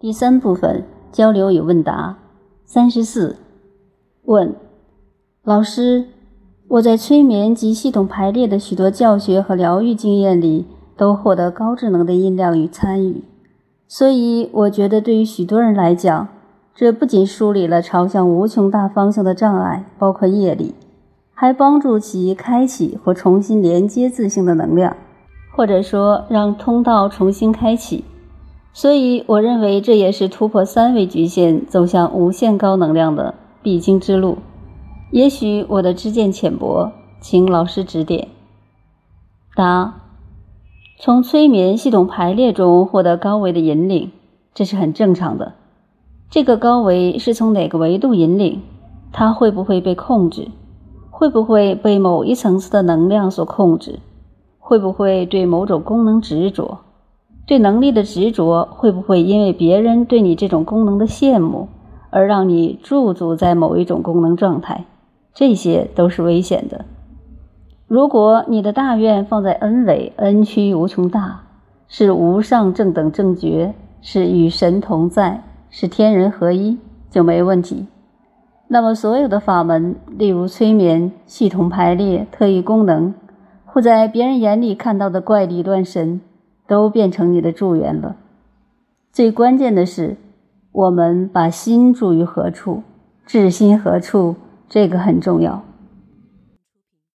第三部分交流与问答。三十四，问老师：我在催眠及系统排列的许多教学和疗愈经验里，都获得高智能的音量与参与，所以我觉得对于许多人来讲，这不仅梳理了朝向无穷大方向的障碍，包括业力，还帮助其开启或重新连接自性的能量，或者说让通道重新开启。所以，我认为这也是突破三维局限、走向无限高能量的必经之路。也许我的知见浅薄，请老师指点。答：从催眠系统排列中获得高维的引领，这是很正常的。这个高维是从哪个维度引领？它会不会被控制？会不会被某一层次的能量所控制？会不会对某种功能执着？对能力的执着，会不会因为别人对你这种功能的羡慕，而让你驻足在某一种功能状态？这些都是危险的。如果你的大愿放在 N 维，N 趋无穷大，是无上正等正觉，是与神同在，是天人合一，就没问题。那么所有的法门，例如催眠、系统排列、特异功能，或在别人眼里看到的怪力乱神。都变成你的助缘了。最关键的是，我们把心住于何处，至心何处，这个很重要。